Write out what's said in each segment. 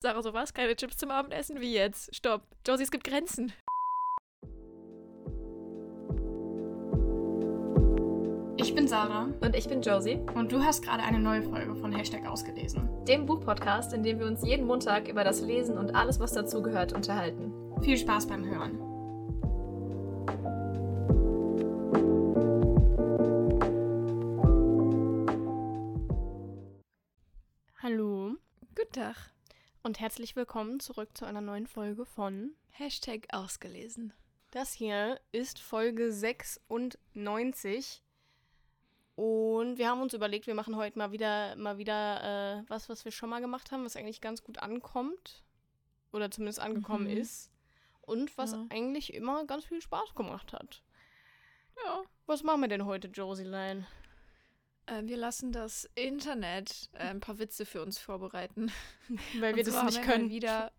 Sarah, so was? Keine Chips zum Abendessen? Wie jetzt? Stopp. Josie, es gibt Grenzen. Ich bin Sarah Und ich bin Josie, und du hast gerade eine neue Folge von Hashtag ausgelesen. dem Buchpodcast, in dem wir uns jeden Montag über das Lesen und alles, was dazugehört, unterhalten. Viel Spaß beim Hören. Hallo Guten Tag. Und herzlich willkommen zurück zu einer neuen Folge von Hashtag ausgelesen. Das hier ist Folge 96 und wir haben uns überlegt, wir machen heute mal wieder mal wieder äh, was, was wir schon mal gemacht haben, was eigentlich ganz gut ankommt oder zumindest angekommen Mhm. ist und was Ja. eigentlich immer ganz viel Spaß gemacht hat. Ja. Was machen wir denn heute, Josielein? Äh, wir lassen das Internet äh, ein paar Witze für uns vorbereiten. Weil wir das nicht wir können. Wieder,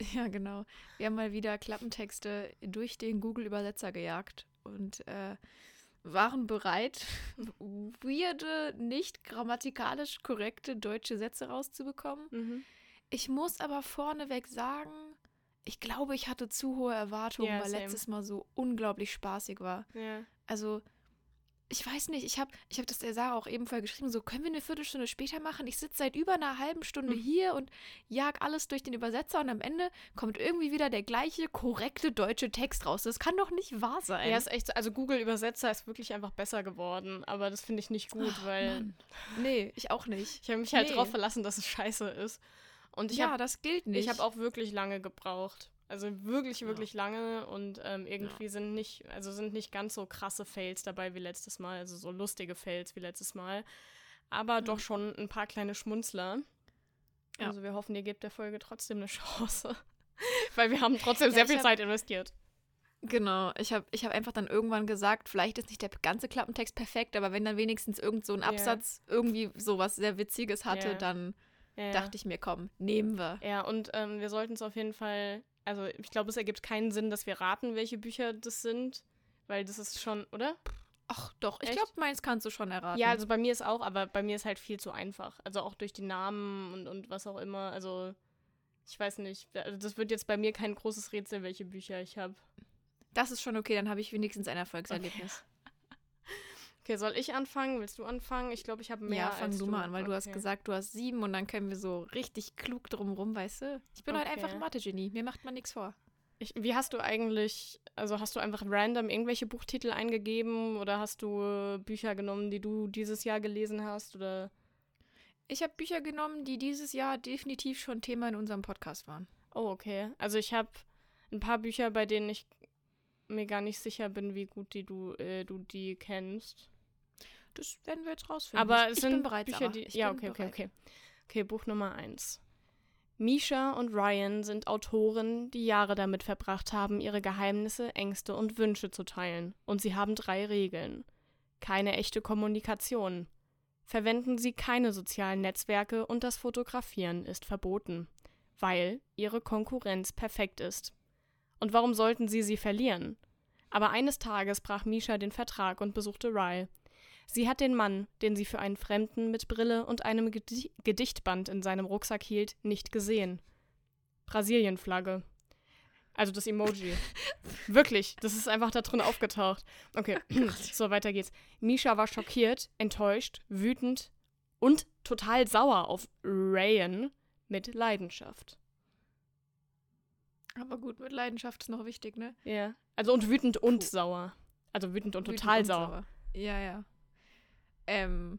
ja, genau. Wir haben mal wieder Klappentexte durch den Google-Übersetzer gejagt und äh, waren bereit, weirde, nicht grammatikalisch korrekte deutsche Sätze rauszubekommen. Mhm. Ich muss aber vorneweg sagen, ich glaube, ich hatte zu hohe Erwartungen, Ja, weil same. letztes Mal so unglaublich spaßig war. Ja. Also, ich weiß nicht, ich habe ich hab das der Sarah auch eben vorher geschrieben, so können wir eine Viertelstunde später machen? Ich sitze seit über einer halben Stunde Hm. hier und jag alles durch den Übersetzer und am Ende kommt irgendwie wieder der gleiche korrekte deutsche Text raus. Das kann doch nicht wahr sein. Ja, ist echt, so- also Google Übersetzer ist wirklich einfach besser geworden, aber das finde ich nicht gut, Ach, weil Mann. Nee, ich auch nicht. ich habe mich halt Nee. drauf verlassen, dass es scheiße ist. Und ich ja, habe das gilt nicht. ich habe auch wirklich lange gebraucht. Also wirklich, wirklich lange und ähm, irgendwie sind nicht, also sind nicht ganz so krasse Fails dabei wie letztes Mal, also so lustige Fails wie letztes Mal. Aber doch schon ein paar kleine Schmunzler. Ja. Also wir hoffen, ihr gebt der Folge trotzdem eine Chance. Weil wir haben trotzdem Ja, sehr viel hab- Zeit investiert. Genau, ich habe ich hab einfach dann irgendwann gesagt, vielleicht ist nicht der ganze Klappentext perfekt, aber wenn dann wenigstens irgend so ein Ja. Absatz irgendwie sowas sehr Witziges hatte, Ja. dann Ja, ja. dachte ich mir, komm, nehmen wir. Ja, und ähm, wir sollten es auf jeden Fall, also ich glaube, es ergibt keinen Sinn, dass wir raten, welche Bücher das sind, weil das ist schon, oder? Ach doch, ich Echt? glaube, meins kannst du schon erraten. Ja, also bei mir ist auch, aber bei mir ist halt viel zu einfach. Also auch durch die Namen und, und was auch immer. Also ich weiß nicht, also das wird jetzt bei mir kein großes Rätsel, welche Bücher ich habe. das ist schon okay, dann habe ich wenigstens ein Erfolgserlebnis. Okay, soll ich anfangen? Willst du anfangen? Ich glaube, ich habe mehr ja, fang als du mal an, weil du hast Okay. gesagt, du hast sieben und dann können wir so richtig klug drumrum, weißt du? Ich bin halt Okay. einfach ein Mathe-Genie, mir macht man nichts vor. Ich, wie hast du eigentlich, also hast du einfach random irgendwelche Buchtitel eingegeben oder hast du äh, Bücher genommen, die du dieses Jahr gelesen hast oder? Ich habe Bücher genommen, die dieses Jahr definitiv schon Thema in unserem Podcast waren. Oh, okay. Also ich habe ein paar Bücher, bei denen ich mir gar nicht sicher bin, wie gut die du, äh, du die kennst. Das werden wir jetzt rausfinden. Aber ich, es sind bin bereit, Bücher, die. Ich ja, okay, okay, bereit. okay. Okay, Buch Nummer eins. Misha und Ryan sind Autoren, die Jahre damit verbracht haben, ihre Geheimnisse, Ängste und Wünsche zu teilen. Und sie haben drei Regeln. Keine echte Kommunikation. Verwenden Sie keine sozialen Netzwerke und das Fotografieren ist verboten, weil Ihre Konkurrenz perfekt ist. Und warum sollten Sie sie verlieren? Aber eines Tages brach Misha den Vertrag und besuchte Rye. Sie hat den Mann, den sie für einen Fremden mit Brille und einem Gedi Gedichtband in seinem Rucksack hielt, nicht gesehen. Brasilienflagge. Also das Emoji. Wirklich, das ist einfach da drin aufgetaucht. Okay, so weiter geht's. Misha war schockiert, enttäuscht, wütend und total sauer auf Ryan mit Leidenschaft. Aber gut, mit Leidenschaft ist noch wichtig, ne? Ja. Also und wütend und Puh. sauer. Also wütend und Wütend total und sauer. Ja, ja. Ähm,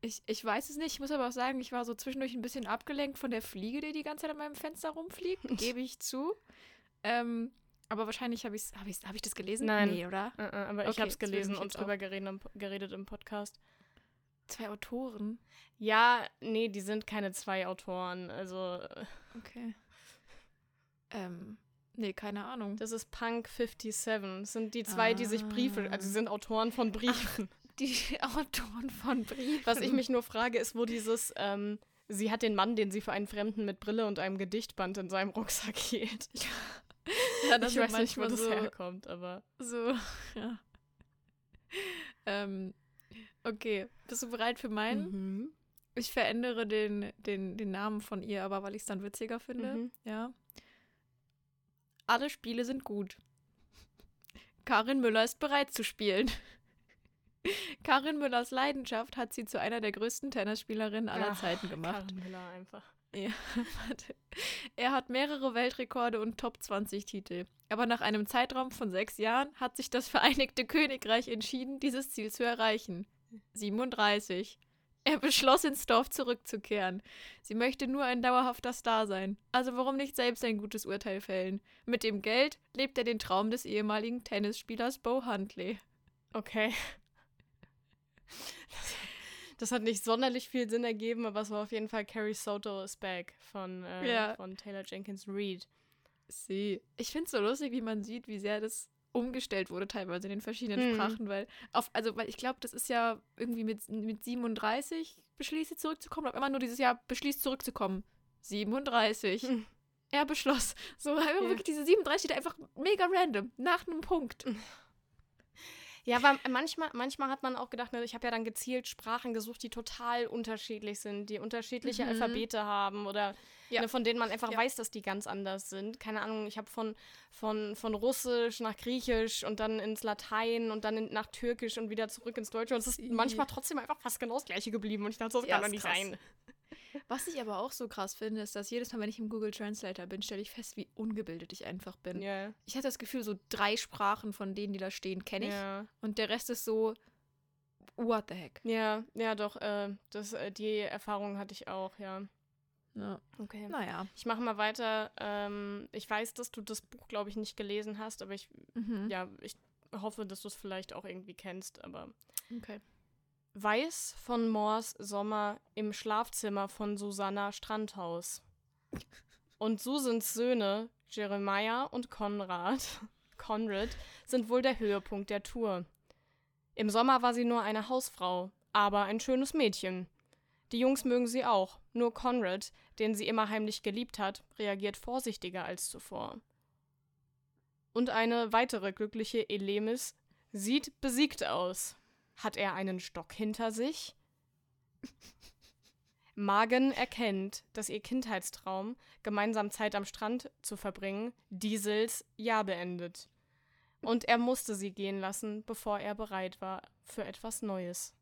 ich, ich weiß es nicht. Ich muss aber auch sagen, ich war so zwischendurch ein bisschen abgelenkt von der Fliege, die die ganze Zeit an meinem Fenster rumfliegt. Gebe ich zu. Ähm, aber wahrscheinlich habe ich hab ich's, hab ich das gelesen? Nein. Nee, oder? Äh, äh, aber ich Okay, hab's das würde gelesen und drüber geredet, im- geredet im Podcast. Zwei Autoren. Ja, nee, die sind keine zwei Autoren. Also, äh, Okay. Ähm, nee, keine Ahnung. das ist Punk 57. Das sind die zwei, die sich Briefe, also sie sind Autoren von Briefen. Die Autoren von Briefen. Was ich mich nur frage, ist, wo dieses, ähm, sie hat den Mann, den sie für einen Fremden mit Brille und einem Gedichtband in seinem Rucksack hielt. ja, ich weiß nicht, wo das so, herkommt, aber. So, ja. Ähm, okay, bist du bereit für meinen? Mhm. Ich verändere den, den, den Namen von ihr, aber weil ich es dann witziger finde. Mhm. Ja. Alle Spiele sind gut. Karin Müller ist bereit zu spielen. Karin Müllers Leidenschaft hat sie zu einer der größten Tennisspielerinnen aller Ach, Zeiten gemacht. Karen Miller einfach. Ja, warte. Er hat mehrere Weltrekorde und Top 20 Titel. Aber nach einem Zeitraum von sechs Jahren hat sich das Vereinigte Königreich entschieden, dieses Ziel zu erreichen. 37. Er beschloss, ins Dorf zurückzukehren. Sie möchte nur ein dauerhafter Star sein. Also warum nicht selbst ein gutes Urteil fällen? Mit dem Geld lebt er den Traum des ehemaligen Tennisspielers Bo Huntley. Okay. Das hat nicht sonderlich viel Sinn ergeben, aber es war auf jeden Fall Carrie Soto is Back von, äh, Ja. von Taylor Jenkins Reid. Sie. Ich finde es so lustig, wie man sieht, wie sehr das umgestellt wurde, teilweise in den verschiedenen Hm. Sprachen, weil auf, also, weil ich glaube, das ist ja irgendwie mit, mit 37 beschließt sie zurückzukommen, aber immer nur dieses Jahr beschließt zurückzukommen. 37. Hm. Er beschloss. So, Ja. wirklich diese 37 steht einfach mega random, nach einem Punkt. Ja, aber manchmal, manchmal hat man auch gedacht, ne, ich habe ja dann gezielt Sprachen gesucht, die total unterschiedlich sind, die unterschiedliche Mhm. Alphabete haben oder Ja. ne, von denen man einfach Ja. weiß, dass die ganz anders sind. Keine Ahnung, ich habe von, von, von Russisch nach Griechisch und dann ins Latein und dann in, nach Türkisch und wieder zurück ins Deutsche. Und es ist manchmal trotzdem einfach fast genau das gleiche geblieben. Und ich dachte, so, das Ja, kann doch nicht krass. sein. Was ich aber auch so krass finde, ist, dass jedes Mal, wenn ich im Google Translator bin, stelle ich fest, wie ungebildet ich einfach bin. Ja. Ich hatte das Gefühl, so drei Sprachen von denen, die da stehen, kenne ich. Ja. Und der Rest ist so, what the heck? Ja, ja, doch, äh, das, äh, die Erfahrung hatte ich auch, ja. Ja. Okay. Naja. Ich mache mal weiter. Ähm, ich weiß, dass du das Buch, glaube ich, nicht gelesen hast, aber ich, Mhm. ja, ich hoffe, dass du es vielleicht auch irgendwie kennst. Aber Okay. Weiß von Moors Sommer im Schlafzimmer von Susanna Strandhaus. Und Susans Söhne, Jeremiah und Konrad, Conrad, sind wohl der Höhepunkt der Tour. Im Sommer war sie nur eine Hausfrau, aber ein schönes Mädchen. Die Jungs mögen sie auch, nur Conrad, den sie immer heimlich geliebt hat, reagiert vorsichtiger als zuvor. Und eine weitere glückliche Elemis sieht besiegt aus. Hat er einen Stock hinter sich? Magen erkennt, dass ihr Kindheitstraum, gemeinsam Zeit am Strand zu verbringen, Diesels Jahr beendet. Und er musste sie gehen lassen, bevor er bereit war für etwas Neues.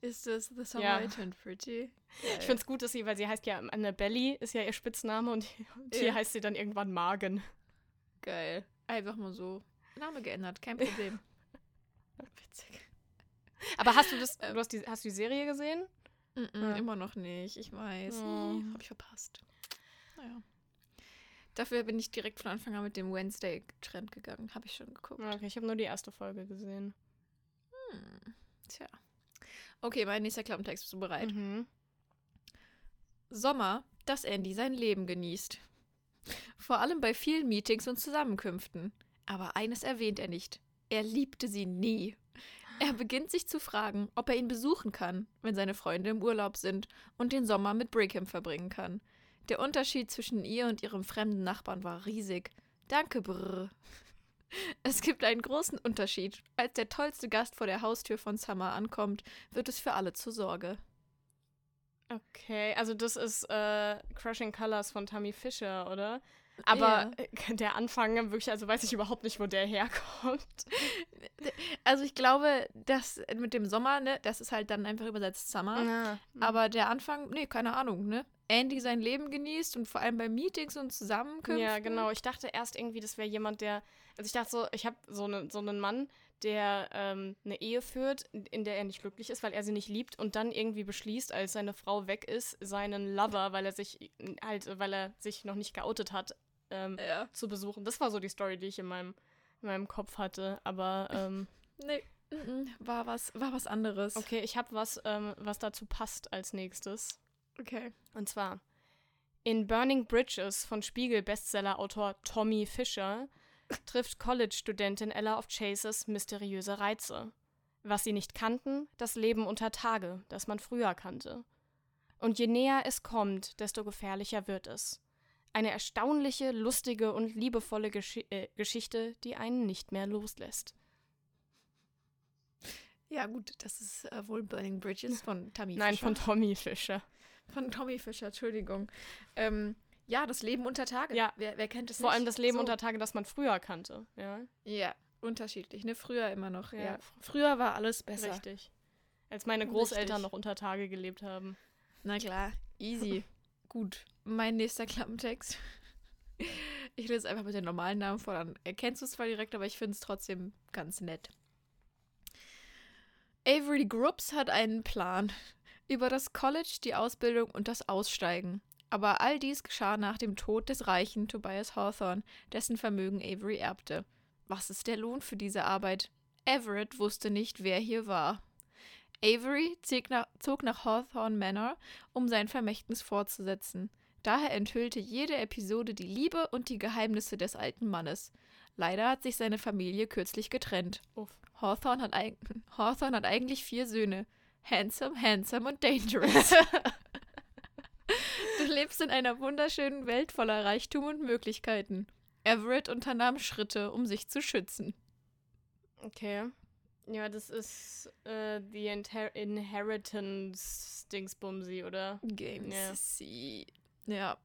Ist das The Summer Ja. I Turned Pretty? Ich finde es gut, dass sie, weil sie heißt ja Annabelle, ist ja ihr Spitzname und und hier Ja. heißt sie dann irgendwann Magen. Geil. Einfach mal so. Name geändert, kein Problem. Witzig. Aber hast du das, Ähm. du hast die, hast du die Serie gesehen? Mm -mm, Ja. Immer noch nicht, ich weiß. Oh. Nee, hab ich verpasst. Naja. Dafür bin ich direkt von Anfang an mit dem Wednesday-Trend gegangen. Habe ich schon geguckt. Okay, ich habe nur die erste Folge gesehen. Hm. Tja. Okay, mein nächster Klappentext. Bist du bereit? Mhm. Sommer, dass Andy sein Leben genießt. Vor allem bei vielen Meetings und Zusammenkünften. Aber eines erwähnt er nicht. Er liebte sie nie. Er beginnt sich zu fragen, ob er ihn besuchen kann, wenn seine Freunde im Urlaub sind und den Sommer mit Brigham verbringen kann. Der Unterschied zwischen ihr und ihrem fremden Nachbarn war riesig. Danke, Brr. Es gibt einen großen Unterschied. Als der tollste Gast vor der Haustür von Summer ankommt, wird es für alle zur Sorge. Okay, also das ist äh, Crushing Colors von Tammy Fisher, oder? Aber äh, der Anfang wirklich, also weiß ich überhaupt nicht, wo der herkommt. Also ich glaube, das mit dem Sommer, ne, das ist halt dann einfach übersetzt Summer. Ah, Aber der Anfang, nee, keine Ahnung, ne? Andy sein Leben genießt und vor allem bei Meetings und Zusammenkünften. Ja, genau. Ich dachte erst irgendwie, das wäre jemand, der. Also ich dachte so, ich habe so, ne, so einen Mann, der ähm, eine Ehe führt, in- der er nicht glücklich ist, weil er sie nicht liebt und dann irgendwie beschließt, als seine Frau weg ist, seinen Lover, weil er sich halt, weil er sich noch nicht geoutet hat, ähm, Ja. zu besuchen. Das war so die Story, die ich in meinem, in meinem Kopf hatte. Aber ähm, Nee, war was, war was anderes. okay, ich habe was, ähm, was dazu passt als nächstes. Okay. Und zwar in Burning Bridges von Spiegel-Bestseller-Autor Tommy Fisher trifft College-Studentin Ella of Chases mysteriöse Reize. Was sie nicht kannten, das Leben unter Tage, das man früher kannte. Und je näher es kommt, desto gefährlicher wird es. Eine erstaunliche, lustige und liebevolle Gesch äh, Geschichte, die einen nicht mehr loslässt. Ja, gut, das ist äh, wohl Burning Bridges von Tommy Nein, Fischer. von Tommy Fischer. Von Tommy Fischer, Entschuldigung. Ähm, ja, das Leben unter Tage. Ja. Wer, wer kennt es Vor nicht? allem das Leben so. unter Tage, das man früher kannte. Ja, Ja, unterschiedlich, ne? Früher immer noch. Ja. Ja. Früher war alles besser. richtig. Als meine Großeltern Richtig. noch unter Tage gelebt haben. Na klar, easy. Gut. Mein nächster Klappentext. Ich lese einfach mit den normalen Namen vor, dann erkennst du es zwar direkt, aber ich finde es trotzdem ganz nett. Avery Grubbs hat einen Plan. Über das College, die Ausbildung und das Aussteigen. Aber all dies geschah nach dem Tod des reichen Tobias Hawthorne, dessen Vermögen Avery erbte. Was ist der Lohn für diese Arbeit? Everett wusste nicht, wer hier war. Avery zog nach, Hawthorne Manor, um sein Vermächtnis fortzusetzen. Daher enthüllte jede Episode die Liebe und die Geheimnisse des alten Mannes. Leider hat sich seine Familie kürzlich getrennt. Uff. Hawthorne hat, Hawthorne hat eigentlich vier Söhne. Handsome, handsome und dangerous. lebst in einer wunderschönen Welt voller Reichtum und Möglichkeiten. Everett unternahm Schritte, um sich zu schützen. Okay. Ja, das ist äh, die Inher Inheritance Dingsbumsi, oder? Games. Ja. Sie. Ja.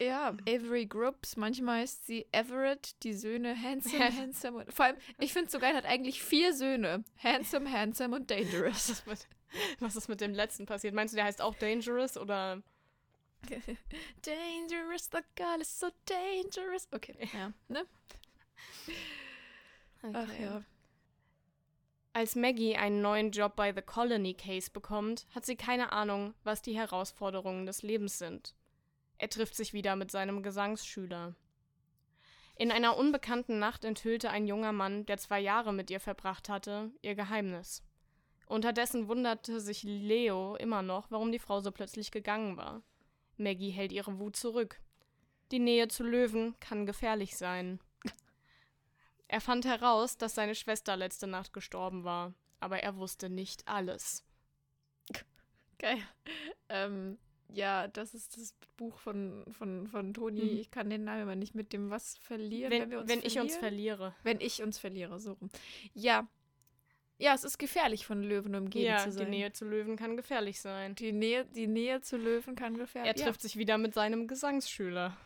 Ja, Avery Grubbs, manchmal heißt sie Everett, die Söhne Handsome, Ja. Handsome und. Vor allem, ich finde es so geil, hat eigentlich vier Söhne. Handsome, Handsome und Was Dangerous. ist, mit, was ist mit dem letzten passiert? Meinst du, der heißt auch Dangerous oder? dangerous, the girl is so dangerous. Okay, ja, ne? Ach ja. Als Maggie einen neuen Job bei The Colony Case bekommt, hat sie keine Ahnung, was die Herausforderungen des Lebens sind. Er trifft sich wieder mit seinem Gesangsschüler. In einer unbekannten Nacht enthüllte ein junger Mann, der zwei Jahre mit ihr verbracht hatte, ihr Geheimnis. Unterdessen wunderte sich Leo immer noch, warum die Frau so plötzlich gegangen war. Maggie hält ihre Wut zurück. Die Nähe zu Löwen kann gefährlich sein. Er fand heraus, dass seine Schwester letzte Nacht gestorben war, aber er wusste nicht alles. Geil. Ähm, ja, das ist das Buch von, von, von Toni. Mhm. Ich kann den Namen aber nicht mit dem was verlieren, Wenn, wenn, wir uns wenn ich uns verlieren. verliere. Wenn ich uns verliere, so rum. Ja. Ja, es ist gefährlich, von Löwen umgeben ja, zu sein. die Nähe zu Löwen kann gefährlich sein. Die Nähe, die Nähe zu Löwen kann gefährlich Er trifft sich wieder mit seinem Gesangsschüler.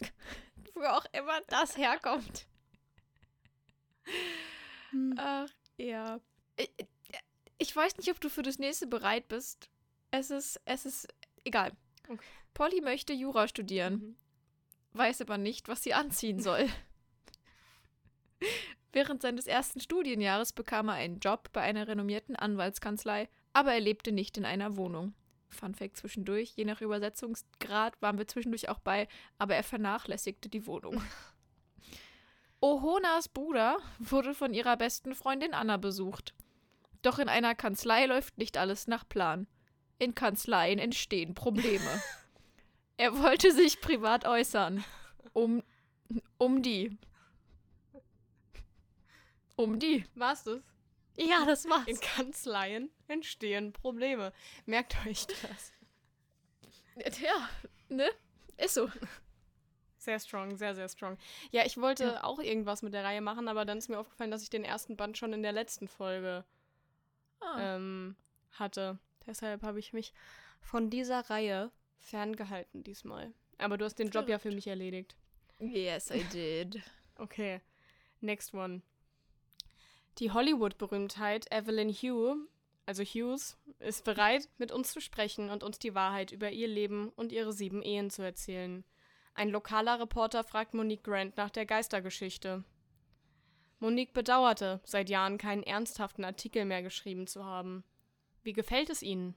Ja, wo auch immer das herkommt. Ach, ja. Ich, ich weiß nicht, ob du für das nächste bereit bist. Es ist, es ist egal. Okay. Polly möchte Jura studieren, Mhm. weiß aber nicht, was sie anziehen soll. Während seines ersten Studienjahres bekam er einen Job bei einer renommierten Anwaltskanzlei, aber er lebte nicht in einer Wohnung. Fun Fact zwischendurch, je nach Übersetzungsgrad waren wir zwischendurch auch bei, aber er vernachlässigte die Wohnung. Ohonas Bruder wurde von ihrer besten Freundin Anna besucht. Doch in einer Kanzlei läuft nicht alles nach Plan. In Kanzleien entstehen Probleme. er wollte sich privat äußern. Um, um die. Um die. War's das? Ja, das war's. In Kanzleien entstehen Probleme. Merkt euch das. Ja, ne? Ist so. Sehr strong, sehr, sehr strong. Ja, ich wollte Ja. auch irgendwas mit der Reihe machen, aber dann ist mir aufgefallen, dass ich den ersten Band schon in der letzten Folge Ah. ähm, hatte. Deshalb habe ich mich von dieser Reihe ferngehalten diesmal. Aber du hast den Job ja für mich erledigt. Yes, I did. Okay, next one. Die Hollywood-Berühmtheit Evelyn Hugh, also Hughes, ist bereit, mit uns zu sprechen und uns die Wahrheit über ihr Leben und ihre sieben Ehen zu erzählen. Ein lokaler Reporter fragt Monique Grant nach der Geistergeschichte. Monique bedauerte, seit Jahren keinen ernsthaften Artikel mehr geschrieben zu haben. Wie gefällt es Ihnen?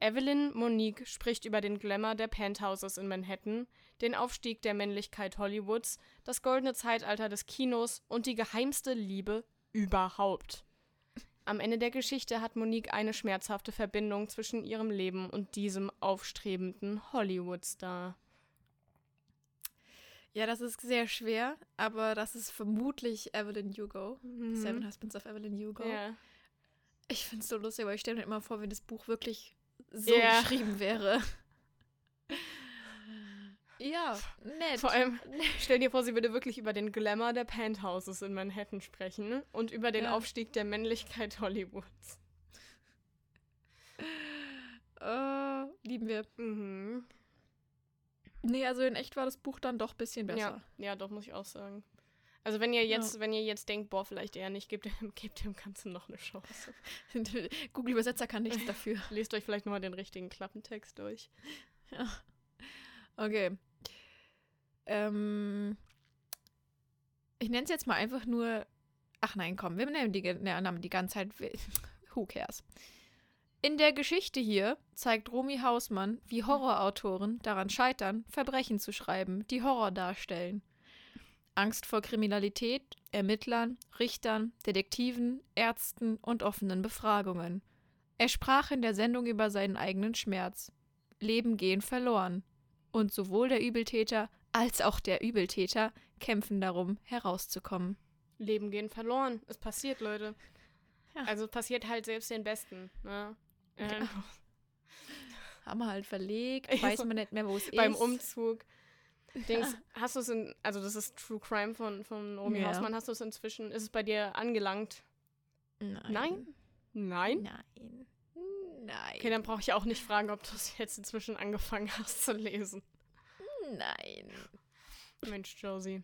Evelyn Monique spricht über den Glamour der Penthouses in Manhattan, den Aufstieg der Männlichkeit Hollywoods, das goldene Zeitalter des Kinos und die geheimste Liebe überhaupt. Am Ende der Geschichte hat Monique eine schmerzhafte Verbindung zwischen ihrem Leben und diesem aufstrebenden Hollywood-Star. Ja, das ist sehr schwer, aber das ist vermutlich Evelyn Hugo. Mhm. Seven Husbands of Evelyn Hugo. Ja. Ich finde es so lustig, weil ich stelle mir immer vor, wenn das Buch wirklich so Ja. geschrieben wäre. Ja, ja, nett. Vor allem, stell dir vor, sie würde wirklich über den Glamour der Penthouses in Manhattan sprechen und über den Ja. Aufstieg der Männlichkeit Hollywoods. Äh, lieben wir. Mhm. Nee, also in echt war das Buch dann doch ein bisschen besser. Ja, ja, doch, muss ich auch sagen. Also wenn ihr jetzt, wenn ihr jetzt denkt, boah, vielleicht eher nicht, gebt, dem- gebt dem Ganzen noch eine Chance. Google Übersetzer kann nichts dafür. Lest euch vielleicht nochmal den richtigen Klappentext durch. Okay. Ähm, ich nenne es jetzt mal einfach nur. Ach nein, komm, wir nennen die, ne, Namen die ganze Zeit. Who cares? In der Geschichte hier zeigt Romy Hausmann, wie Horrorautoren daran scheitern, Verbrechen zu schreiben, die Horror darstellen. Angst vor Kriminalität, Ermittlern, Richtern, Detektiven, Ärzten und offenen Befragungen. Er sprach in der Sendung über seinen eigenen Schmerz. Leben gehen verloren. Und sowohl der Übeltäter als auch der Übeltäter kämpfen darum, herauszukommen. Leben gehen verloren. Es passiert, Leute. Ja. Also es passiert halt selbst den Besten. Ne? Ähm, Ja. Haben wir halt verlegt, weiß man nicht mehr, wo es beim ist. Umzug. Dings, hast du es in, also das ist True Crime von, von Romy Ja. Hausmann, hast du es inzwischen, ist es bei dir angelangt? Nein. Nein? Nein? Nein. Nein. Okay, dann brauche ich auch nicht fragen, ob du es jetzt inzwischen angefangen hast zu lesen. Nein. Mensch, Josie.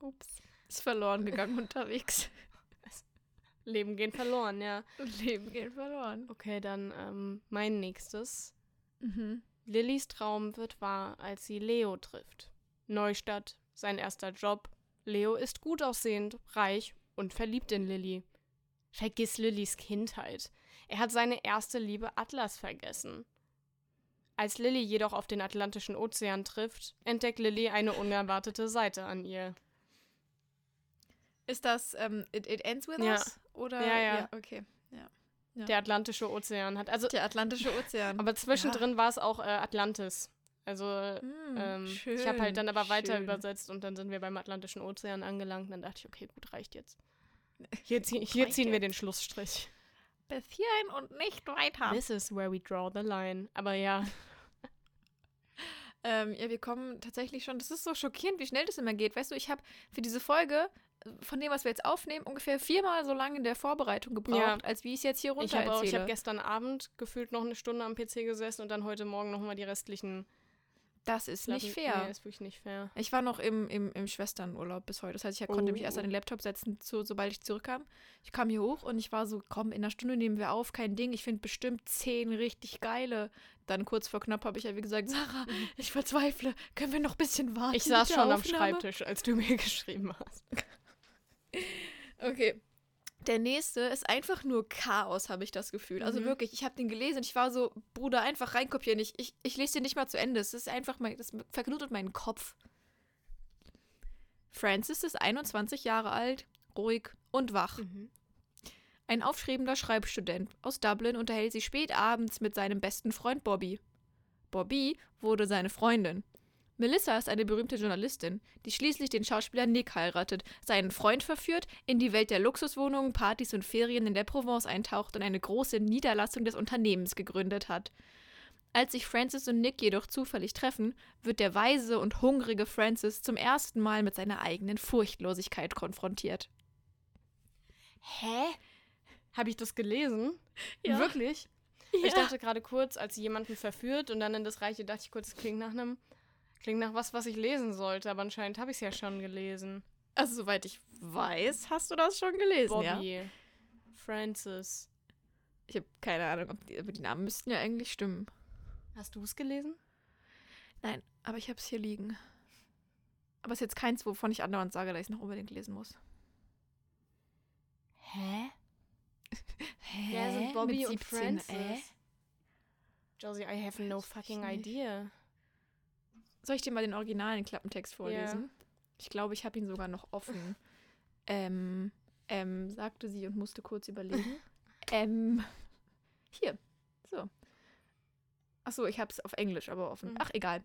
Ups. Ist verloren gegangen unterwegs. Leben gehen verloren, ja. Leben geht verloren. Okay, dann ähm, mein nächstes. Mhm. Lillys Traum wird wahr, als sie Leo trifft. Neustadt, sein erster Job. Leo ist gut aussehend, reich und verliebt in Lilly. Vergiss Lillys Kindheit. Er hat seine erste Liebe Atlas vergessen. Als Lilly jedoch auf den Atlantischen Ozean trifft, entdeckt Lilly eine unerwartete Seite an ihr. Ist das ähm, It, It Ends With Ja. Us? Oder? Ja, ja. okay. Ja. Ja. Der Atlantische Ozean hat. Also, Der Atlantische Ozean. aber zwischendrin war es auch äh, Atlantis. Also, Hm, ähm, ich habe halt dann aber weiter schön. übersetzt und dann sind wir beim Atlantischen Ozean angelangt. Dann dachte ich, okay, gut, reicht jetzt. Hier, zieh, hier ziehen wir jetzt. den Schlussstrich. Bis hierhin und nicht weiter. This is where we draw the line. Aber ja, Ähm, ja, wir kommen tatsächlich schon. Das ist so schockierend, wie schnell das immer geht. Weißt du, ich habe für diese Folge, von dem, was wir jetzt aufnehmen, ungefähr viermal so lange in der Vorbereitung gebraucht, Ja. als wie ich es jetzt hier ich runter habe auch- ich erzähle. habe gestern Abend gefühlt noch eine Stunde am PC gesessen und dann heute Morgen nochmal die restlichen. das ist nicht Platten- fair. Nee, ist wirklich nicht fair. Ich war noch im, im, im Schwesternurlaub bis heute. Das heißt, ich konnte mich erst Oh. an den Laptop setzen, zu, sobald ich zurückkam. Ich kam hier hoch und ich war so, komm, in einer Stunde nehmen wir auf, kein Ding. Ich finde bestimmt zehn richtig geile. Dann kurz vor knapp habe ich ja wie gesagt, Sarah, ich verzweifle. Können wir noch ein bisschen warten? Ich saß schon am Aufnahme? Schreibtisch, als du mir geschrieben hast. Okay. Der nächste ist einfach nur Chaos, habe ich das Gefühl. Also Mhm. wirklich, ich habe den gelesen und ich war so, Bruder, einfach reinkopieren. Ich, ich, ich lese den nicht mal zu Ende. Es ist einfach, mein, das verknotet meinen Kopf. Francis ist 21 Jahre alt, ruhig und wach. Mhm. Ein aufstrebender Schreibstudent aus Dublin unterhält sich spät abends mit seinem besten Freund Bobby. Bobby wurde seine Freundin. Melissa ist eine berühmte Journalistin, die schließlich den Schauspieler Nick heiratet, seinen Freund verführt, in die Welt der Luxuswohnungen, Partys und Ferien in der Provence eintaucht und eine große Niederlassung des Unternehmens gegründet hat. Als sich Francis und Nick jedoch zufällig treffen, wird der weise und hungrige Francis zum ersten Mal mit seiner eigenen Furchtlosigkeit konfrontiert. Hä? Habe ich das gelesen? Ja. Wirklich? Ich dachte gerade kurz, als sie jemanden verführt und dann in das Reiche, dachte ich kurz, das klingt nach einem. Klingt nach was, was ich lesen sollte, aber anscheinend habe ich es ja schon gelesen. Also, soweit ich weiß, hast du das schon gelesen, ja? Bobby. Francis. Ich habe keine Ahnung, ob die, aber die Namen müssten ja eigentlich stimmen. Hast du es gelesen? Nein, aber ich habe es hier liegen. Aber es ist jetzt keins, wovon ich andauernd sage, dass ich es noch unbedingt lesen muss. Hä? Hä? Wer sind Bobby Mit und 17, Francis? äh? Josie, I have no Weiß ich fucking idea. Soll ich dir mal den originalen Klappentext vorlesen? Ich glaube, ich habe ihn sogar noch offen. ähm, ähm, sagte sie und musste kurz überlegen. ähm, hier. So. Achso, ich habe es auf Englisch aber offen. Mhm. Ach, egal.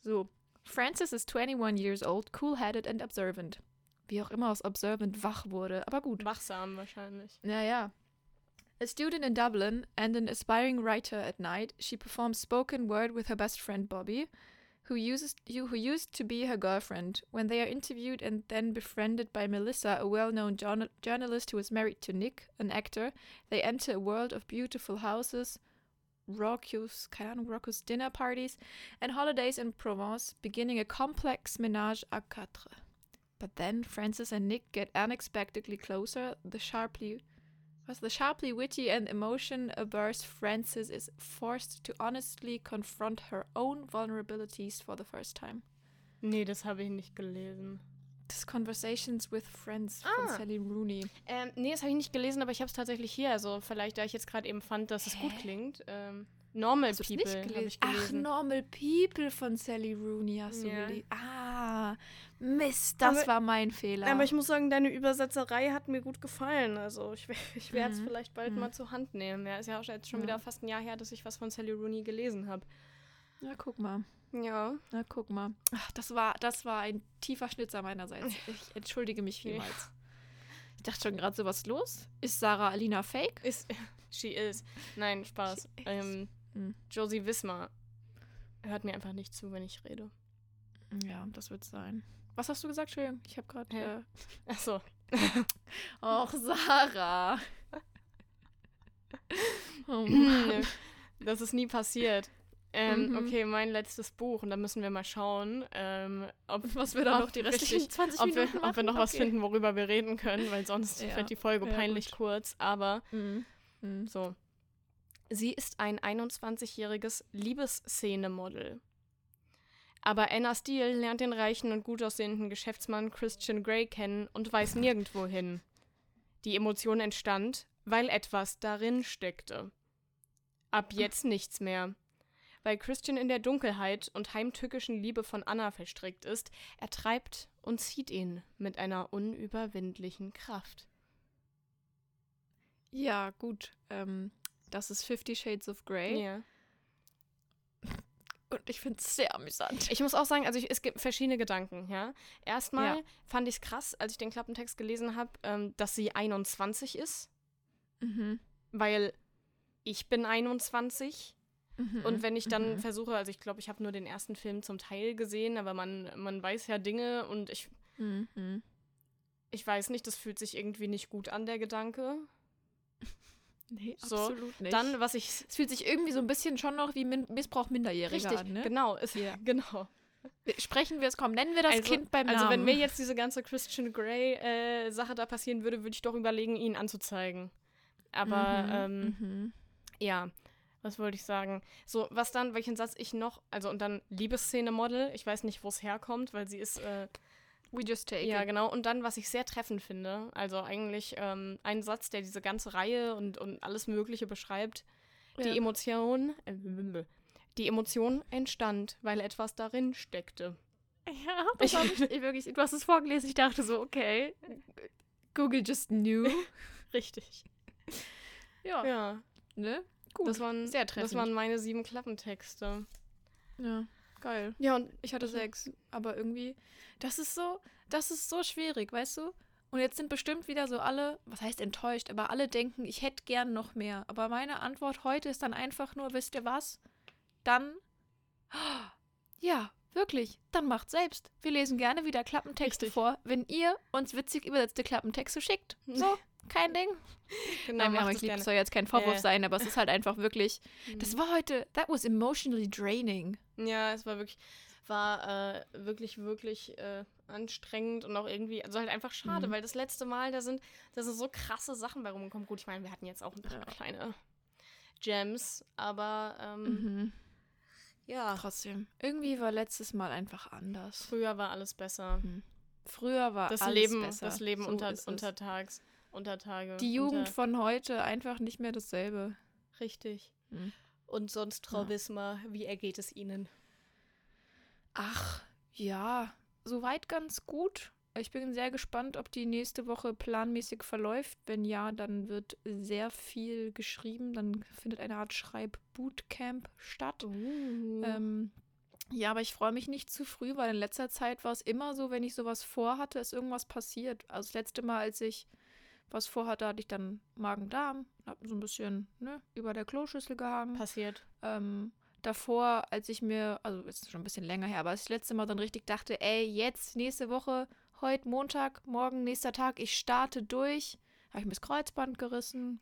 So. Francis is 21 years old, cool-headed and observant. Wie auch immer aus observant wach wurde, aber gut. Wachsam wahrscheinlich. Ja, ja. A student in Dublin and an aspiring writer at night, she performs spoken word with her best friend Bobby. Who uses you who used to be her girlfriend. When they are interviewed and then befriended by Melissa, a well-known journal- journalist who is married to Nick, an actor, they enter a world of beautiful houses, raucous, keine Ahnung, raucous dinner parties, and holidays in Provence, beginning a complex ménage à quatre. But then Francis and Nick get unexpectedly closer. The sharply was the sharply witty and emotion averse Frances is forced to honestly confront her own vulnerabilities for the first time. Nee, das habe ich nicht gelesen. Das Conversations with Friends Ah. von Sally Rooney. Ähm, nee, das habe ich nicht gelesen, aber ich habe es tatsächlich hier. Also vielleicht, da ich jetzt gerade eben fand, dass es gut Hä? klingt. Ähm, Normal People habe gelesen? ich Ach, gelesen. Normal People von Sally Rooney hast du Ja. gelesen. Ah, Mist, das Aber- war mein Fehler. Aber ich muss sagen, deine Übersetzerei hat mir gut gefallen. Also ich, ich werde es Mhm. vielleicht bald Mhm. mal zur Hand nehmen. Ja, ist ja auch jetzt schon Ja. wieder fast ein Jahr her, dass ich was von Sally Rooney gelesen habe. Na, guck mal. Ja. Na, guck mal. Ach, das war, das war ein tiefer Schnitzer meinerseits. Ich entschuldige mich vielmals. Ich dachte schon gerade so, was ist los? Ist Sarah Alina fake? Ist. She is. Nein, Spaß. She is. Ähm, Hm. Josie Wismar hört mir einfach nicht zu, wenn ich rede. Ja, das wird sein. Was hast du gesagt? Entschuldigung, ich habe gerade. Hä? Äh... Achso. Och, Sarah. oh Mann. das ist nie passiert. Ähm, Mhm. Okay, mein letztes Buch. Und da müssen wir mal schauen, ähm, ob, Was wir dann ob noch die restlichen richtig, 20 ob Minuten wir, machen? ob wir noch was Okay. finden, worüber wir reden können, weil sonst Ja. wird die Folge Ja, peinlich gut. kurz. Aber Mhm. Mhm. so. Sie ist ein 21-jähriges Liebesszene-Model. Aber Anna Steele lernt den reichen und gut aussehenden Geschäftsmann Christian Grey kennen und weiß nirgendwo hin. Die Emotion entstand, weil etwas darin steckte. Ab jetzt nichts mehr. Weil Christian in der Dunkelheit und heimtückischen Liebe von Anna verstrickt ist, er treibt und zieht ihn mit einer unüberwindlichen Kraft. Ja, gut. Ähm, das ist Fifty Shades of Grey. Ja. Und ich finde es sehr amüsant. Ich muss auch sagen, also ich, es gibt verschiedene Gedanken, ja. Erstmal Ja. fand ich es krass, als ich den Klappentext gelesen habe, ähm, dass sie 21 ist, Mhm. weil ich bin 21 Mhm. und wenn ich dann Mhm. versuche, also ich glaube, ich habe nur den ersten Film zum Teil gesehen, aber man, man weiß ja Dinge und ich, Mhm. ich weiß nicht, das fühlt sich irgendwie nicht gut an, der Gedanke. Nee, So, absolut nicht. Dann, was ich es fühlt sich irgendwie so ein bisschen schon noch wie Min Missbrauch Minderjähriger richtig, an, ne? genau, ist, Ja. genau. Sprechen wir es, komm, nennen wir das also, Kind beim also Namen. wenn mir jetzt diese ganze Christian Grey äh, Sache da passieren würde, würde ich doch überlegen, ihn anzuzeigen. Aber ähm, Mhm. Mhm. Ja, was wollte ich sagen? So, was dann, welchen Satz ich noch, also und dann Liebesszene-Model, ich weiß nicht, wo es herkommt, weil sie ist, äh, We just take ja it. genau, und dann, was ich sehr treffend finde, also eigentlich ähm, ein Satz, der diese ganze Reihe und, und alles Mögliche beschreibt, die Ja. Emotion, äh, die Emotion entstand, weil etwas darin steckte. Ja, das Ich- hab ich, ich wirklich, du hast es vorgelesen, ich dachte so, okay, Google just knew. Richtig. Ja, Ja, ne? Gut. das waren, sehr das treffend. waren meine sieben Klappentexte. ja, geil. Ja, und Ich hatte Also- sechs, aber irgendwie, das ist so, das ist so schwierig, weißt du? Und jetzt sind bestimmt wieder so alle, was heißt enttäuscht, aber alle denken, ich hätte gern noch mehr. Aber meine Antwort heute ist dann einfach nur, wisst ihr was? Dann, ja, wirklich, dann macht selbst. Wir lesen gerne wieder Klappentexte Richtig. vor, wenn ihr uns witzig übersetzte Klappentexte schickt. So, kein Ding. genau, Nein, aber ich liebe, soll jetzt kein Vorwurf Ja. sein, aber es ist halt einfach wirklich, Mhm. das war heute, that was emotionally draining. Ja, es war wirklich, war äh, wirklich, wirklich äh, anstrengend und auch irgendwie, also halt einfach schade, Mhm. weil das letzte Mal, da sind, da sind so krasse Sachen bei rumgekommen. Gut, ich meine, wir hatten jetzt auch ein paar Ja. kleine Gems, aber ähm, Mhm. ja, Trotzdem. Irgendwie war letztes Mal einfach anders. früher war alles besser. Früher war Das alles Leben, besser. das Leben So unter, untertags, untertage. Die Jugend unter, von heute einfach nicht mehr dasselbe. richtig. Mhm. Und sonst, Frau Ja. Wismar, wie ergeht es Ihnen? Ach, ja, soweit ganz gut. Ich bin sehr gespannt, ob die nächste Woche planmäßig verläuft. Wenn ja, dann wird sehr viel geschrieben. Dann findet eine Art Schreib-Bootcamp statt. Ähm, ja, aber ich freue mich nicht zu früh, weil in letzter Zeit war es immer so, wenn ich sowas vorhatte, ist irgendwas passiert. Also das letzte Mal, als ich was vorhatte, hatte ich dann Magen-Darm, hab so ein bisschen ne, über der Kloschüssel gehangen. passiert. Ähm, davor, als ich mir, also ist schon ein bisschen länger her, aber als ich das letzte Mal dann richtig dachte, ey, jetzt, nächste Woche, heute Montag, morgen, nächster Tag, ich starte durch, habe ich mir das Kreuzband gerissen.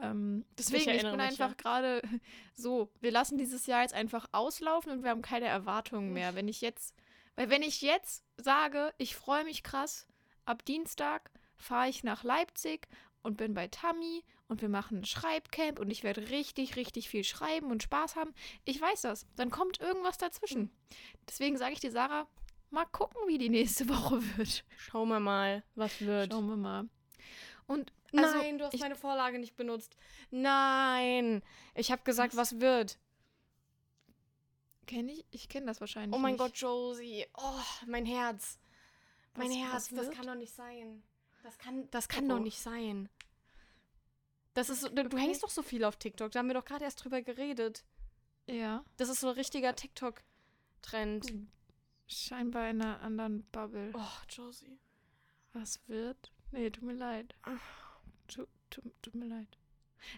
Ähm, deswegen, ich, erinnere bin mich, einfach ja. gerade so, wir lassen dieses Jahr jetzt einfach auslaufen und wir haben keine Erwartungen mehr. Wenn ich jetzt, weil wenn ich jetzt sage, ich freue mich krass, ab Dienstag fahre ich nach Leipzig und bin bei Tammy und wir machen ein Schreibcamp und ich werde richtig, richtig viel schreiben und Spaß haben. Ich weiß das. Dann kommt irgendwas dazwischen. Deswegen sage ich dir, Sarah, mal gucken, wie die nächste Woche wird. Schauen wir mal, was wird. Schauen wir mal. Und also, Nein, du hast ich- meine Vorlage nicht benutzt. Nein. Ich habe gesagt, was wird. kenne ich, ich kenne das wahrscheinlich. Oh mein nicht. Gott, Josie. Oh, mein Herz. Mein Was- Herz, was das kann doch nicht sein. Das kann, das kann doch oh. nicht sein. Das ist du, du hängst doch so viel auf TikTok. Da haben wir doch gerade erst drüber geredet. Ja, Das ist so ein richtiger TikTok-Trend. scheinbar in einer anderen Bubble. Oh, Josie. Was wird? Nee, tut mir leid. Ach. Tu, tu, tut mir leid.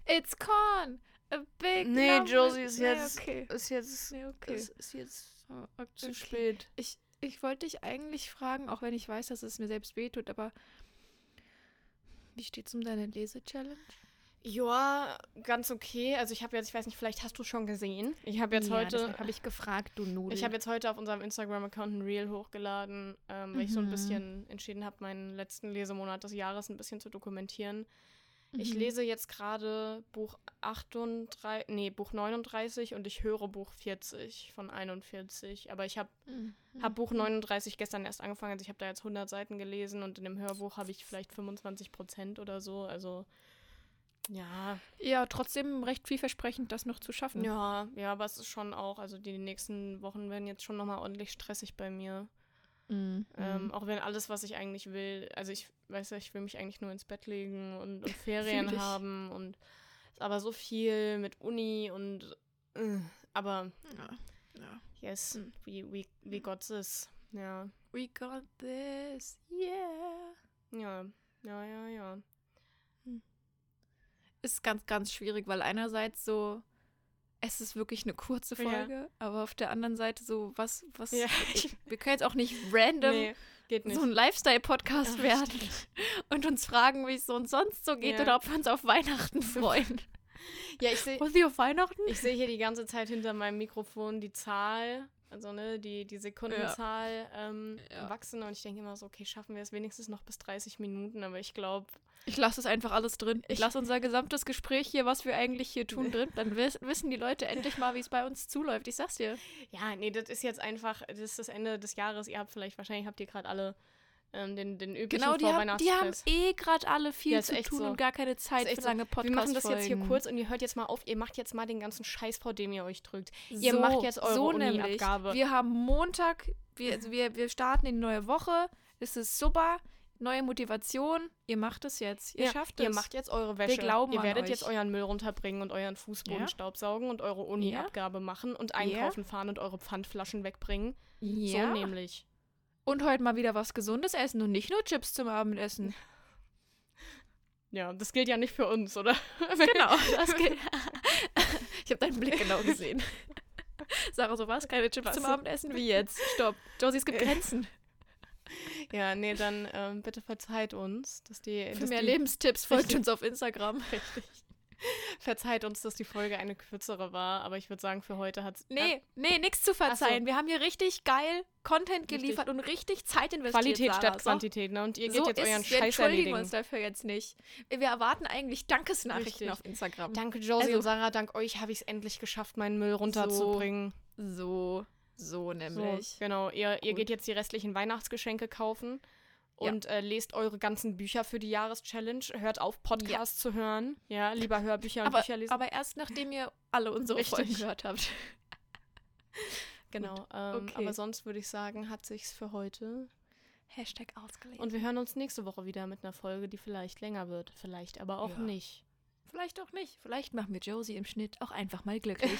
It's corn! A big Nee, lump- Josie, ist nee, jetzt, Okay. ist jetzt, Nee, okay. ist, ist jetzt Oh, okay. zu spät. Ich, ich wollte dich eigentlich fragen, auch wenn ich weiß, dass es mir selbst wehtut, aber wie steht's um deine Lese-Challenge? Ja, ganz okay. Also ich habe jetzt, ich weiß nicht, vielleicht hast du schon gesehen. Ich habe jetzt heute, habe ich gefragt, du Nudel. ich habe jetzt heute auf unserem Instagram-Account ein Reel hochgeladen, ähm, weil ich so ein Mhm. bisschen entschieden habe, meinen letzten Lesemonat des Jahres ein bisschen zu dokumentieren. Ich Mhm. lese jetzt gerade Buch 38, nee, Buch 39 und ich höre Buch 40 von 41. Aber ich habe Mhm. hab Buch 39 gestern erst angefangen. Also ich habe da jetzt 100 Seiten gelesen und in dem Hörbuch habe ich vielleicht 25 Prozent oder so. Also ja, Ja, trotzdem recht vielversprechend, das noch zu schaffen. ja, ja, aber es ist schon auch, also die nächsten Wochen werden jetzt schon nochmal ordentlich stressig bei mir. Mhm. Ähm, auch wenn alles, was ich eigentlich will, also ich weiß ja, ich will mich eigentlich nur ins Bett legen und, und Ferien haben und aber so viel mit Uni und äh, aber ja. ja. yes, Mhm. we, we, we got this. Ja. We got this, yeah. Ja, ja, ja, ja. Ist ganz, ganz schwierig, weil einerseits so, es ist wirklich eine kurze Ja. Folge, aber auf der anderen Seite so, was, was, Ja. wir können jetzt auch nicht random nee, nicht. so ein Lifestyle-Podcast Ja, werden und uns fragen, wie es so und sonst so geht Ja. oder ob wir uns auf Weihnachten freuen. Ja, ich sehe auf Weihnachten? ich sehe hier die ganze Zeit hinter meinem Mikrofon die Zahl, also ne, die, die Sekundenzahl ähm, Ja. wachsen und ich denke immer so, okay, schaffen wir es wenigstens noch bis 30 Minuten, aber ich glaube, Ich lasse es einfach alles drin. Ich Ich- lasse unser gesamtes Gespräch hier, was wir eigentlich hier tun, drin. Dann wiss, wissen die Leute endlich mal, wie es bei uns zuläuft. Ich sag's dir. ja, nee, das ist jetzt einfach, das ist das Ende des Jahres. Ihr habt vielleicht, wahrscheinlich habt ihr gerade alle ähm, den, den üblichen Genau, die haben, die haben eh gerade alle viel Ja, zu tun so. und gar keine Zeit für so. lange Podcasts. Wir machen das jetzt hier kurz und ihr hört jetzt mal auf, ihr macht jetzt mal den ganzen Scheiß, vor dem ihr euch drückt. Ihr so, macht jetzt eure so Uni-Abgabe. Wir haben Montag, wir, also wir, wir starten in die neue Woche. Es ist super. Neue Motivation. Ihr macht es jetzt. Ihr Ja, schafft es. Ihr macht jetzt eure Wäsche. glauben ihr werdet euch. jetzt euren Müll runterbringen und euren Fußboden Ja. staubsaugen und eure Uni-Abgabe machen und einkaufen fahren und eure Pfandflaschen wegbringen. So nämlich. Und heute mal wieder was Gesundes essen und nicht nur Chips zum Abendessen. Ja, das gilt ja nicht für uns, oder? genau. Das geht. ich habe deinen Blick genau gesehen. Sarah, so was? Keine Chips Was? zum Abendessen? Wie jetzt? Stopp. Josie, es gibt Grenzen. Ja, nee, dann ähm, bitte verzeiht uns, dass die. Für dass mehr die, Lebenstipps folgt uns auf Instagram. Richtig. Verzeiht uns, dass die Folge eine kürzere war, aber ich würde sagen, für heute hat es. Nee, nee, nichts zu verzeihen. Wir haben hier richtig geil Content Richtig. geliefert und richtig Zeit investiert. Qualität Sarah. statt So, Quantität, ne? Und ihr geht so jetzt ist euren es. Wir Scheiß entschuldigen erledigen. uns dafür jetzt nicht. Wir erwarten eigentlich Dankesnachrichten auf Instagram. Danke, Josie Also- und Sarah, dank euch habe ich es endlich geschafft, meinen Müll runterzubringen. So, so nämlich. So, genau, ihr, ihr Gut. geht jetzt die restlichen Weihnachtsgeschenke kaufen. Und äh, lest eure ganzen Bücher für die Jahreschallenge. Hört auf, Podcasts zu hören. Ja, lieber Hörbücher und Aber, Bücher lesen. aber erst nachdem ihr alle unsere Richtig. Folgen gehört habt. genau. Ähm, okay. Aber sonst würde ich sagen, hat sich's für heute. Hashtag ausgelegt. Und wir hören uns nächste Woche wieder mit einer Folge, die vielleicht länger wird. Vielleicht aber auch Ja. nicht. vielleicht auch nicht. Vielleicht machen wir Josie im Schnitt auch einfach mal glücklich.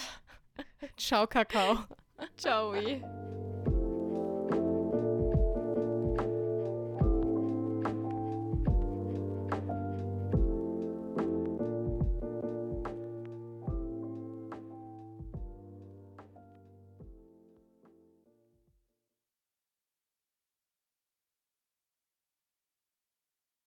Ciao, Kakao. Ciao.